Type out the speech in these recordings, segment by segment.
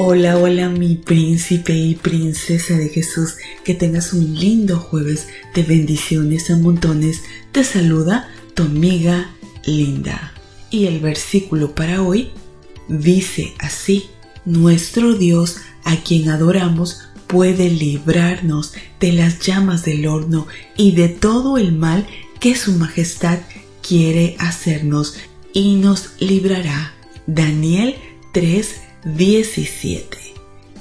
Hola, hola mi príncipe y princesa de Jesús, que tengas un lindo jueves de bendiciones a montones. Te saluda tu amiga Linda. Y el versículo para hoy dice así, nuestro Dios a quien adoramos puede librarnos de las llamas del horno y de todo el mal que su majestad quiere hacernos y nos librará. Daniel 3, 17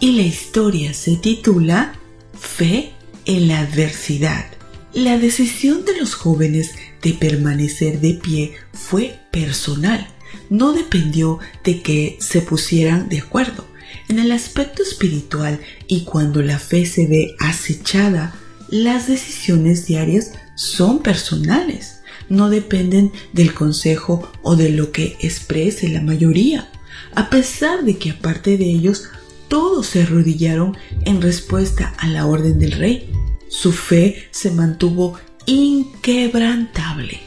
y la historia se titula Fe en la adversidad. La decisión de los jóvenes de permanecer de pie fue personal, no dependió de que se pusieran de acuerdo. En el aspecto espiritual y cuando la fe se ve acechada, las decisiones diarias son personales, no dependen del consejo o de lo que exprese la mayoría a pesar de que aparte de ellos todos se arrodillaron en respuesta a la orden del rey. Su fe se mantuvo inquebrantable,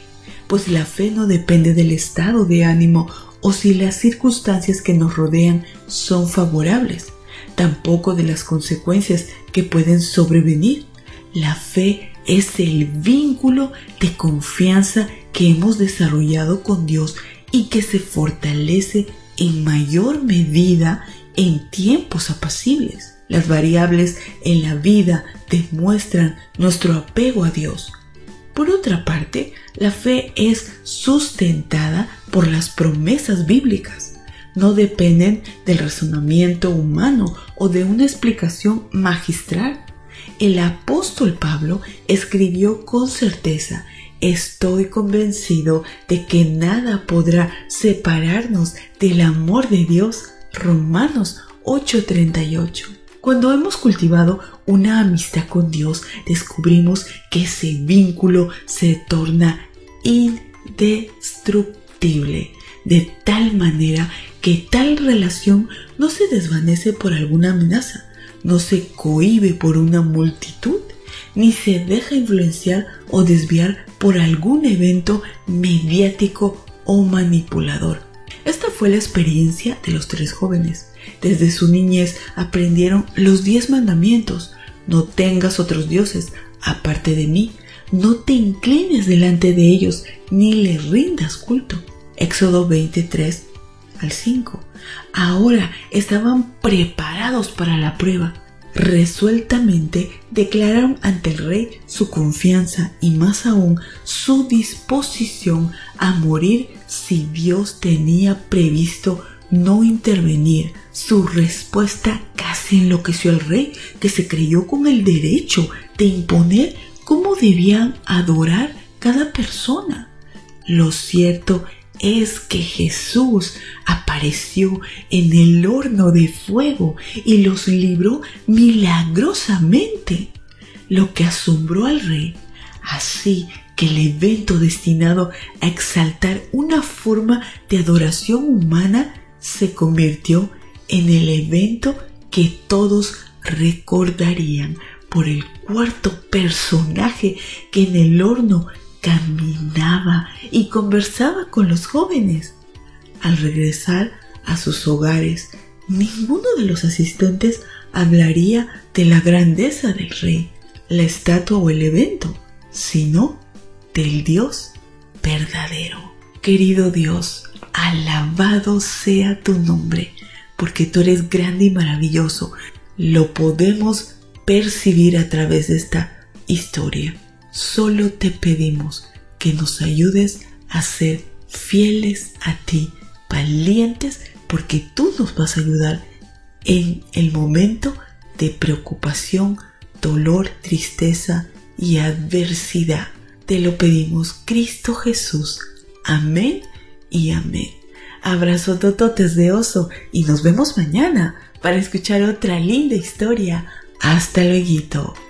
pues la fe no depende del estado de ánimo o si las circunstancias que nos rodean son favorables, tampoco de las consecuencias que pueden sobrevenir. La fe es el vínculo de confianza que hemos desarrollado con Dios y que se fortalece en mayor medida en tiempos apacibles. Las variables en la vida demuestran nuestro apego a Dios. Por otra parte, la fe es sustentada por las promesas bíblicas. No dependen del razonamiento humano o de una explicación magistral. El apóstol Pablo escribió con certeza Estoy convencido de que nada podrá separarnos del amor de Dios. Romanos 8:38. Cuando hemos cultivado una amistad con Dios, descubrimos que ese vínculo se torna indestructible, de tal manera que tal relación no se desvanece por alguna amenaza, no se cohibe por una multitud ni se deja influenciar o desviar por algún evento mediático o manipulador. Esta fue la experiencia de los tres jóvenes. Desde su niñez aprendieron los diez mandamientos. No tengas otros dioses aparte de mí. No te inclines delante de ellos ni les rindas culto. Éxodo 23 al 5. Ahora estaban preparados para la prueba resueltamente declararon ante el rey su confianza y más aún su disposición a morir si Dios tenía previsto no intervenir. Su respuesta casi enloqueció al rey, que se creyó con el derecho de imponer cómo debían adorar cada persona. Lo cierto es que Jesús apareció en el horno de fuego y los libró milagrosamente, lo que asombró al rey. Así que el evento destinado a exaltar una forma de adoración humana se convirtió en el evento que todos recordarían por el cuarto personaje que en el horno caminaba y conversaba con los jóvenes. Al regresar a sus hogares, ninguno de los asistentes hablaría de la grandeza del rey, la estatua o el evento, sino del Dios verdadero. Querido Dios, alabado sea tu nombre, porque tú eres grande y maravilloso. Lo podemos percibir a través de esta historia. Solo te pedimos que nos ayudes a ser fieles a ti, valientes, porque tú nos vas a ayudar en el momento de preocupación, dolor, tristeza y adversidad. Te lo pedimos, Cristo Jesús. Amén y amén. Abrazo tototes de oso y nos vemos mañana para escuchar otra linda historia. Hasta luego.